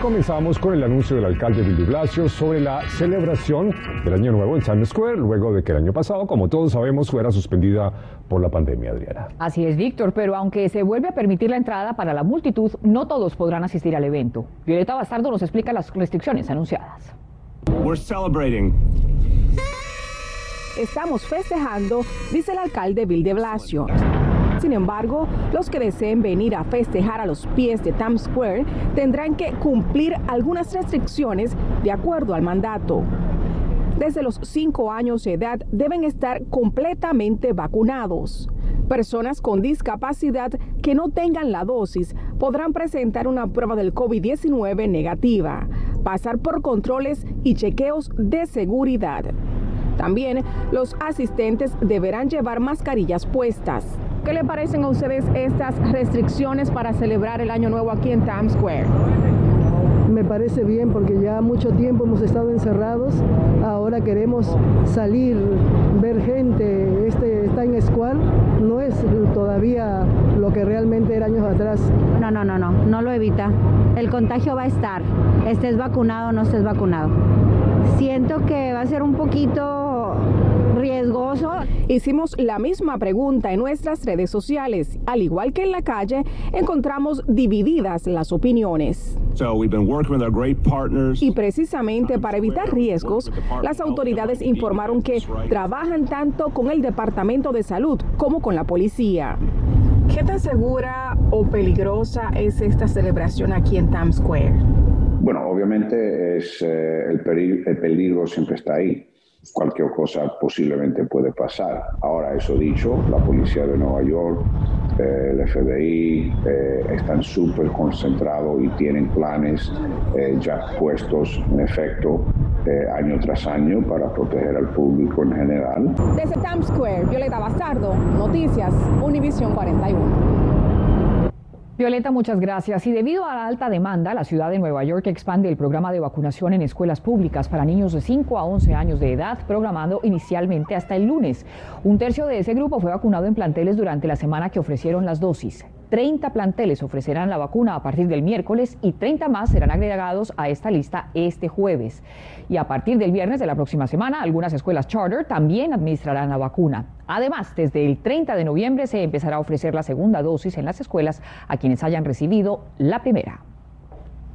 Comenzamos con el anuncio del alcalde Bill de Blasio sobre la celebración del Año Nuevo en Times Square, luego de que el año pasado, como todos sabemos, fuera suspendida por la pandemia, Adriana. Así es, Víctor, pero aunque se vuelve a permitir la entrada para la multitud, no todos podrán asistir al evento. Violeta Bastardo nos explica las restricciones anunciadas. Estamos festejando, dice el alcalde Bill de Blasio. Sin embargo, los que deseen venir a festejar a los pies de Times Square tendrán que cumplir algunas restricciones de acuerdo al mandato. Desde los 5 años de edad deben estar completamente vacunados. Personas con discapacidad que no tengan la dosis podrán presentar una prueba del COVID-19 negativa, pasar por controles y chequeos de seguridad. También los asistentes deberán llevar mascarillas puestas. ¿Qué le parecen a ustedes estas restricciones para celebrar el Año Nuevo aquí en Times Square? Me parece bien porque ya mucho tiempo hemos estado encerrados. Ahora queremos salir, ver gente. Este Times Square no es todavía lo que realmente era años atrás. No, no, no, no, no lo evita. El contagio va a estar, estés vacunado o no estés vacunado. Siento que va a ser un poquito riesgoso. Hicimos la misma pregunta en nuestras redes sociales. Al igual que en la calle, encontramos divididas las opiniones. Y precisamente para evitar riesgos, las autoridades informaron que trabajan tanto con el Departamento de Salud como con la policía. ¿Qué tan segura o peligrosa es esta celebración aquí en Times Square? Bueno, obviamente es, eh, el, el peligro siempre está ahí cualquier cosa posiblemente puede pasar. Ahora, eso dicho, la policía de Nueva York, eh, el FBI eh, están súper concentrados y tienen planes eh, ya puestos en efecto año tras año para proteger al público en general. Desde Times Square, Violeta Bastardo, Noticias, Univisión 41. Violeta, muchas gracias. Y debido a la alta demanda, la ciudad de Nueva York expande el programa de vacunación en escuelas públicas para niños de 5 a 11 años de edad, programado inicialmente hasta el lunes. Un tercio de ese grupo fue vacunado en planteles durante la semana que ofrecieron las dosis. 30 planteles ofrecerán la vacuna a partir del miércoles y 30 más serán agregados a esta lista este jueves. Y a partir del viernes de la próxima semana, algunas escuelas charter también administrarán la vacuna. Además, desde el 30 de noviembre se empezará a ofrecer la segunda dosis en las escuelas a quienes hayan recibido la primera.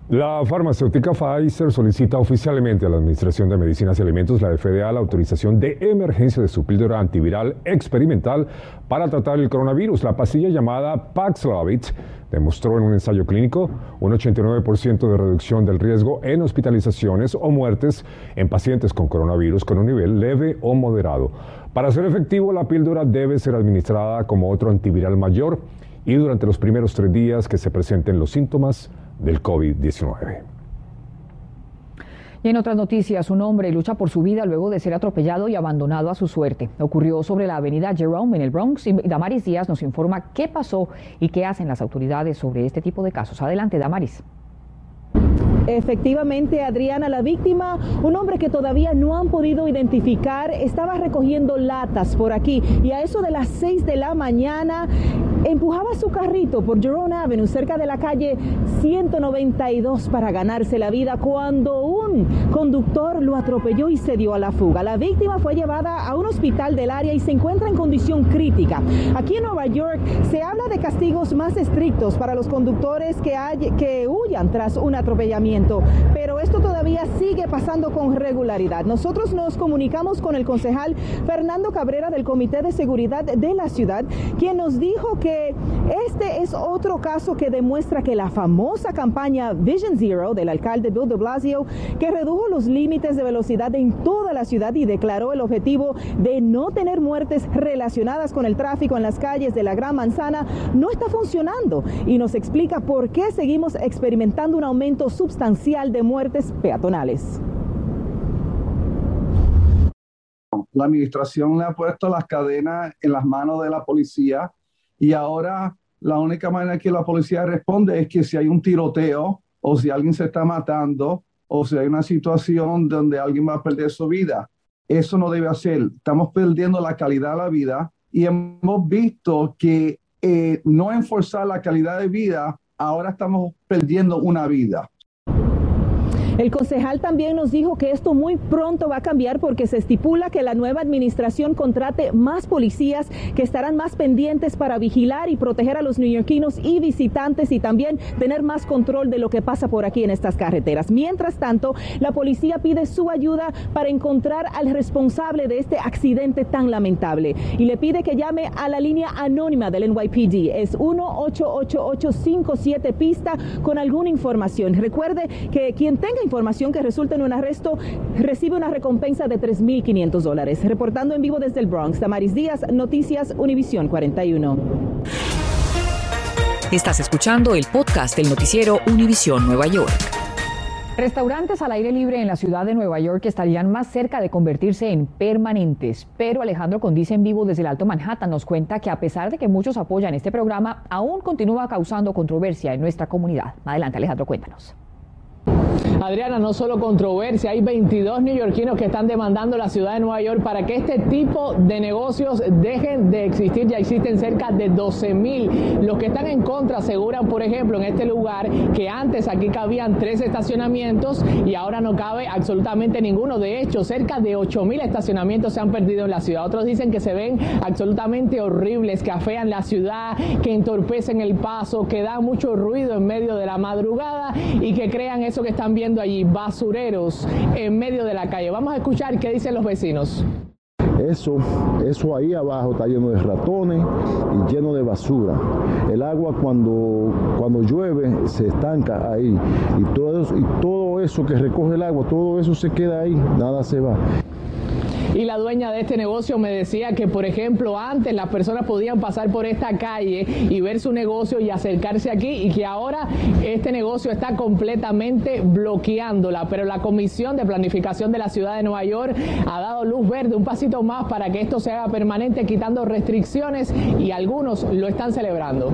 La farmacéutica Pfizer solicita oficialmente a la Administración de Medicinas y Alimentos, la FDA, la autorización de emergencia de su píldora antiviral experimental para tratar el coronavirus. La pastilla llamada Paxlovid demostró en un ensayo clínico un 89% de reducción del riesgo en hospitalizaciones o muertes en pacientes con coronavirus con un nivel leve o moderado. Para ser efectivo, la píldora debe ser administrada como otro antiviral mayor y durante los primeros tres días que se presenten los síntomas del COVID-19. Y en otras noticias, un hombre lucha por su vida luego de ser atropellado y abandonado a su suerte. Ocurrió sobre la avenida Jerome en el Bronx y Damaris Díaz nos informa qué pasó y qué hacen las autoridades sobre este tipo de casos. Adelante, Damaris. Efectivamente, Adriana, la víctima, un hombre que todavía no han podido identificar, estaba recogiendo latas por aquí y a eso de las 6 de la mañana empujaba su carrito por Jerome Avenue, cerca de la calle 192 para ganarse la vida cuando un conductor lo atropelló y se dio a la fuga. La víctima fue llevada a un hospital del área y se encuentra en condición crítica. Aquí en Nueva York se habla de castigos más estrictos para los conductores que, que huyan tras un atropellamiento pero esto todavía sigue pasando con regularidad. Nosotros nos comunicamos con el concejal Fernando Cabrera del Comité de Seguridad de la ciudad, quien nos dijo que este es otro caso que demuestra que la famosa campaña Vision Zero del alcalde Bill de Blasio, que redujo los límites de velocidad en toda la ciudad y declaró el objetivo de no tener muertes relacionadas con el tráfico en las calles de la Gran Manzana, no está funcionando y nos explica por qué seguimos experimentando un aumento sustancial de muertes peatonales. La administración le ha puesto las cadenas en las manos de la policía y ahora la única manera que la policía responde es que si hay un tiroteo o si alguien se está matando o si hay una situación donde alguien va a perder su vida. Eso no debe hacer. Estamos perdiendo la calidad de la vida y hemos visto que eh, no enforzar la calidad de vida, ahora estamos perdiendo una vida. El concejal también nos dijo que esto muy pronto va a cambiar porque se estipula que la nueva administración contrate más policías que estarán más pendientes para vigilar y proteger a los neoyorquinos y visitantes y también tener más control de lo que pasa por aquí en estas carreteras. Mientras tanto, la policía pide su ayuda para encontrar al responsable de este accidente tan lamentable y le pide que llame a la línea anónima del NYPD. Es 1-888-57 pista con alguna información. Recuerde que quien tenga información que resulte en un arresto recibe una recompensa de 3.500 dólares. Reportando en vivo desde el Bronx, Tamaris Díaz, Noticias Univisión 41. Estás escuchando el podcast del noticiero Univisión Nueva York. Restaurantes al aire libre en la ciudad de Nueva York estarían más cerca de convertirse en permanentes, pero Alejandro Condice en vivo desde el Alto Manhattan nos cuenta que a pesar de que muchos apoyan este programa, aún continúa causando controversia en nuestra comunidad. Adelante Alejandro, cuéntanos. Adriana, no solo controversia, hay 22 neoyorquinos que están demandando la ciudad de Nueva York para que este tipo de negocios dejen de existir. Ya existen cerca de 12 mil. Los que están en contra aseguran, por ejemplo, en este lugar que antes aquí cabían tres estacionamientos y ahora no cabe absolutamente ninguno. De hecho, cerca de 8 mil estacionamientos se han perdido en la ciudad. Otros dicen que se ven absolutamente horribles, que afean la ciudad, que entorpecen el paso, que dan mucho ruido en medio de la madrugada y que crean eso que están viendo allí, basureros en medio de la calle. Vamos a escuchar qué dicen los vecinos. Eso, eso ahí abajo está lleno de ratones y lleno de basura. El agua cuando, cuando llueve se estanca ahí y todo, y todo eso que recoge el agua, todo eso se queda ahí, nada se va. Y la dueña de este negocio me decía que, por ejemplo, antes las personas podían pasar por esta calle y ver su negocio y acercarse aquí y que ahora este negocio está completamente bloqueándola. Pero la Comisión de Planificación de la Ciudad de Nueva York ha dado luz verde, un pasito más para que esto se haga permanente, quitando restricciones y algunos lo están celebrando.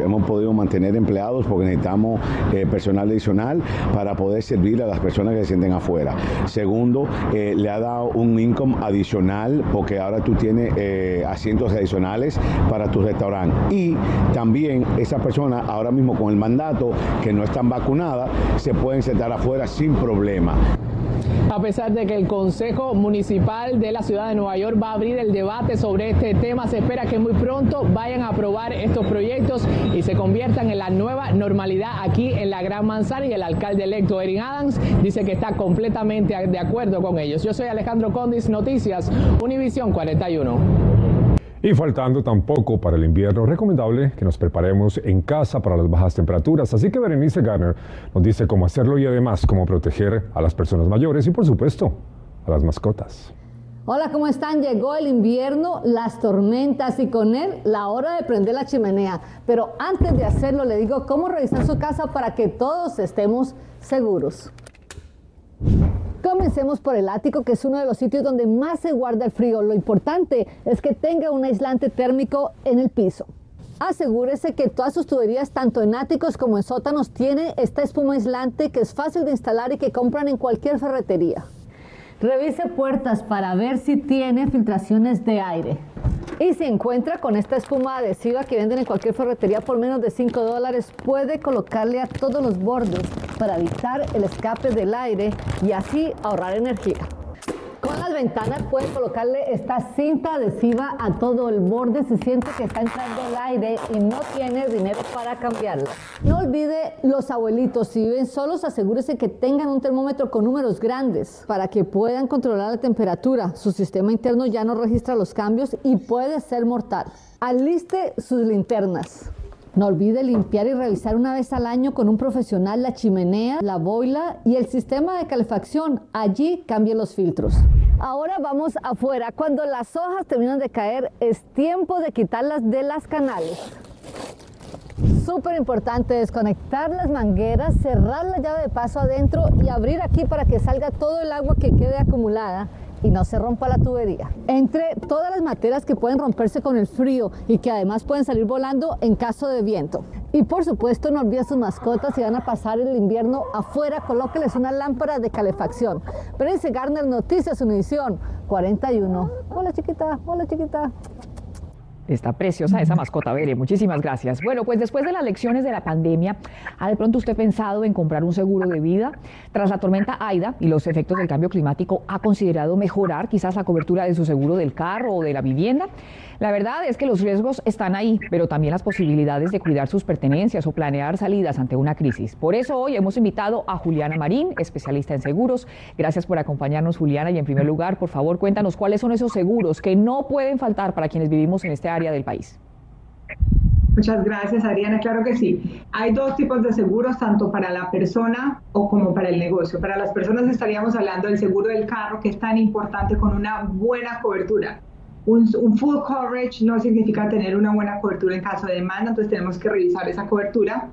Hemos podido mantener empleados porque necesitamos eh, personal adicional para poder servir a las personas que se sienten afuera. Segundo, eh, le ha dado un income adicional porque ahora tú tienes eh, asientos adicionales para tu restaurante. Y también esas personas ahora mismo con el mandato que no están vacunadas se pueden sentar afuera sin problema a pesar de que el Consejo Municipal de la Ciudad de Nueva York va a abrir el debate sobre este tema. Se espera que muy pronto vayan a aprobar estos proyectos y se conviertan en la nueva normalidad aquí en la Gran Manzana y el alcalde electo Erin Adams dice que está completamente de acuerdo con ellos. Yo soy Alejandro Condis, Noticias, Univisión 41. Y faltando tampoco para el invierno, recomendable que nos preparemos en casa para las bajas temperaturas. Así que Berenice Garner nos dice cómo hacerlo y además cómo proteger a las personas mayores y por supuesto a las mascotas. Hola, ¿cómo están? Llegó el invierno, las tormentas y con él la hora de prender la chimenea. Pero antes de hacerlo, le digo cómo revisar su casa para que todos estemos seguros. Comencemos por el ático, que es uno de los sitios donde más se guarda el frío. Lo importante es que tenga un aislante térmico en el piso. Asegúrese que todas sus tuberías, tanto en áticos como en sótanos, tienen esta espuma aislante que es fácil de instalar y que compran en cualquier ferretería. Revise puertas para ver si tiene filtraciones de aire. Y si encuentra con esta espuma adhesiva que venden en cualquier ferretería por menos de 5 dólares, puede colocarle a todos los bordes para evitar el escape del aire y así ahorrar energía. Con las ventanas puede colocarle esta cinta adhesiva a todo el borde si siente que está entrando el aire y no tiene dinero para cambiarla. No olvide los abuelitos, si viven solos asegúrese que tengan un termómetro con números grandes para que puedan controlar la temperatura. Su sistema interno ya no registra los cambios y puede ser mortal. Aliste sus linternas. No olvide limpiar y revisar una vez al año con un profesional la chimenea, la boila y el sistema de calefacción. Allí cambie los filtros. Ahora vamos afuera. Cuando las hojas terminan de caer, es tiempo de quitarlas de las canales. Súper importante desconectar las mangueras, cerrar la llave de paso adentro y abrir aquí para que salga todo el agua que quede acumulada y no se rompa la tubería. Entre todas las materias que pueden romperse con el frío y que además pueden salir volando en caso de viento. Y por supuesto, no olviden sus mascotas si van a pasar el invierno afuera, colóqueles una lámpara de calefacción. Berenice Garner, Noticias Univisión 41. Hola chiquita, hola chiquita. Está preciosa esa mascota, Bere. Muchísimas gracias. Bueno, pues después de las lecciones de la pandemia, ¿ha de pronto usted pensado en comprar un seguro de vida? Tras la tormenta Aida y los efectos del cambio climático, ¿ha considerado mejorar quizás la cobertura de su seguro del carro o de la vivienda? La verdad es que los riesgos están ahí, pero también las posibilidades de cuidar sus pertenencias o planear salidas ante una crisis. Por eso hoy hemos invitado a Juliana Marín, especialista en seguros. Gracias por acompañarnos, Juliana. Y en primer lugar, por favor, cuéntanos cuáles son esos seguros que no pueden faltar para quienes vivimos en este área del país. Muchas gracias, Adriana. Claro que sí. Hay dos tipos de seguros, tanto para la persona o como para el negocio. Para las personas estaríamos hablando del seguro del carro, que es tan importante con una buena cobertura. Un, full coverage no significa tener una buena cobertura en caso de demanda, entonces tenemos que revisar esa cobertura.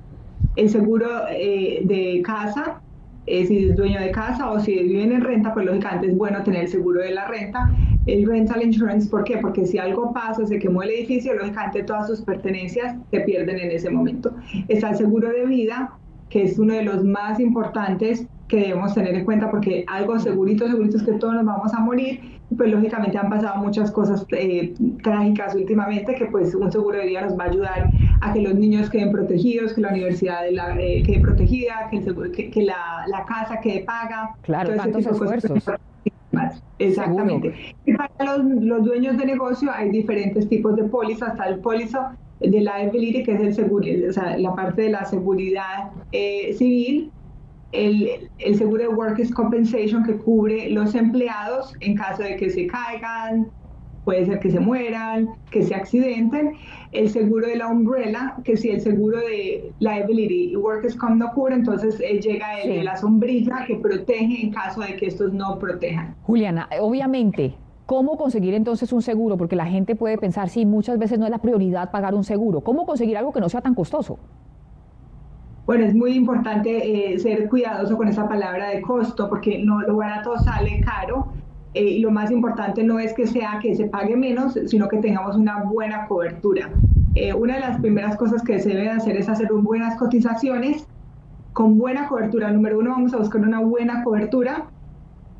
El seguro eh, de casa, eh, si es dueño de casa o si viven en renta, pues lógicamente es bueno tener el seguro de la renta. El rental insurance, ¿por qué? Porque si algo pasa, se quemó el edificio, lógicamente todas sus pertenencias se pierden en ese momento. Está el seguro de vida, que es uno de los más importantes que debemos tener en cuenta porque algo segurito, segurito es que todos nos vamos a morir, pues lógicamente han pasado muchas cosas eh, trágicas últimamente que pues un seguro de vida nos va a ayudar a que los niños queden protegidos, que la universidad eh, quede protegida, que, el que, la, la, casa quede paga. Claro, tantos esfuerzos. Exactamente. Y para los, los, dueños de negocio hay diferentes tipos de póliza, hasta el póliza de liability, que es el seguro, o sea, la parte de la seguridad eh, civil, el, el, seguro de Workers' Compensation que cubre los empleados en caso de que se caigan, puede ser que se mueran, que se accidenten. El seguro de la umbrella, que si el seguro de liability y workers comp no cubre, entonces eh, llega el de la sombrilla que protege en caso de que estos no protejan. Juliana, obviamente. ¿Cómo conseguir entonces un seguro? Porque la gente puede pensar, sí, muchas veces no es la prioridad pagar un seguro. ¿Cómo conseguir algo que no sea tan costoso? Bueno, es muy importante eh, ser cuidadoso con esa palabra de costo, porque no lo barato sale caro. Eh, y lo más importante no es que sea que se pague menos, sino que tengamos una buena cobertura. Eh, una de las primeras cosas que se debe hacer es hacer buenas cotizaciones con buena cobertura. Número uno, vamos a buscar una buena cobertura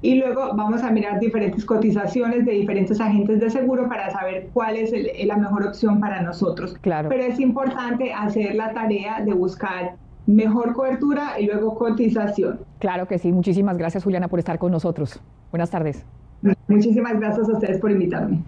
y luego vamos a mirar diferentes cotizaciones de diferentes agentes de seguro para saber cuál es la mejor opción para nosotros. Claro. Pero es importante hacer la tarea de buscar mejor cobertura y luego cotización. Claro que sí. Muchísimas gracias, Juliana, por estar con nosotros. Buenas tardes. Muchísimas gracias a ustedes por invitarme.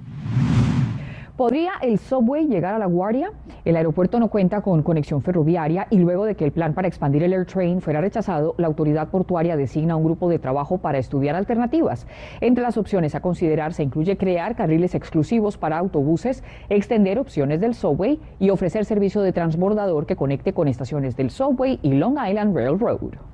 ¿Podría el subway llegar a La Guardia? El aeropuerto no cuenta con conexión ferroviaria y luego de que el plan para expandir el AirTrain fuera rechazado, la autoridad portuaria designa un grupo de trabajo para estudiar alternativas. Entre las opciones a considerar se incluye crear carriles exclusivos para autobuses, extender opciones del subway y ofrecer servicio de transbordador que conecte con estaciones del subway y Long Island Railroad.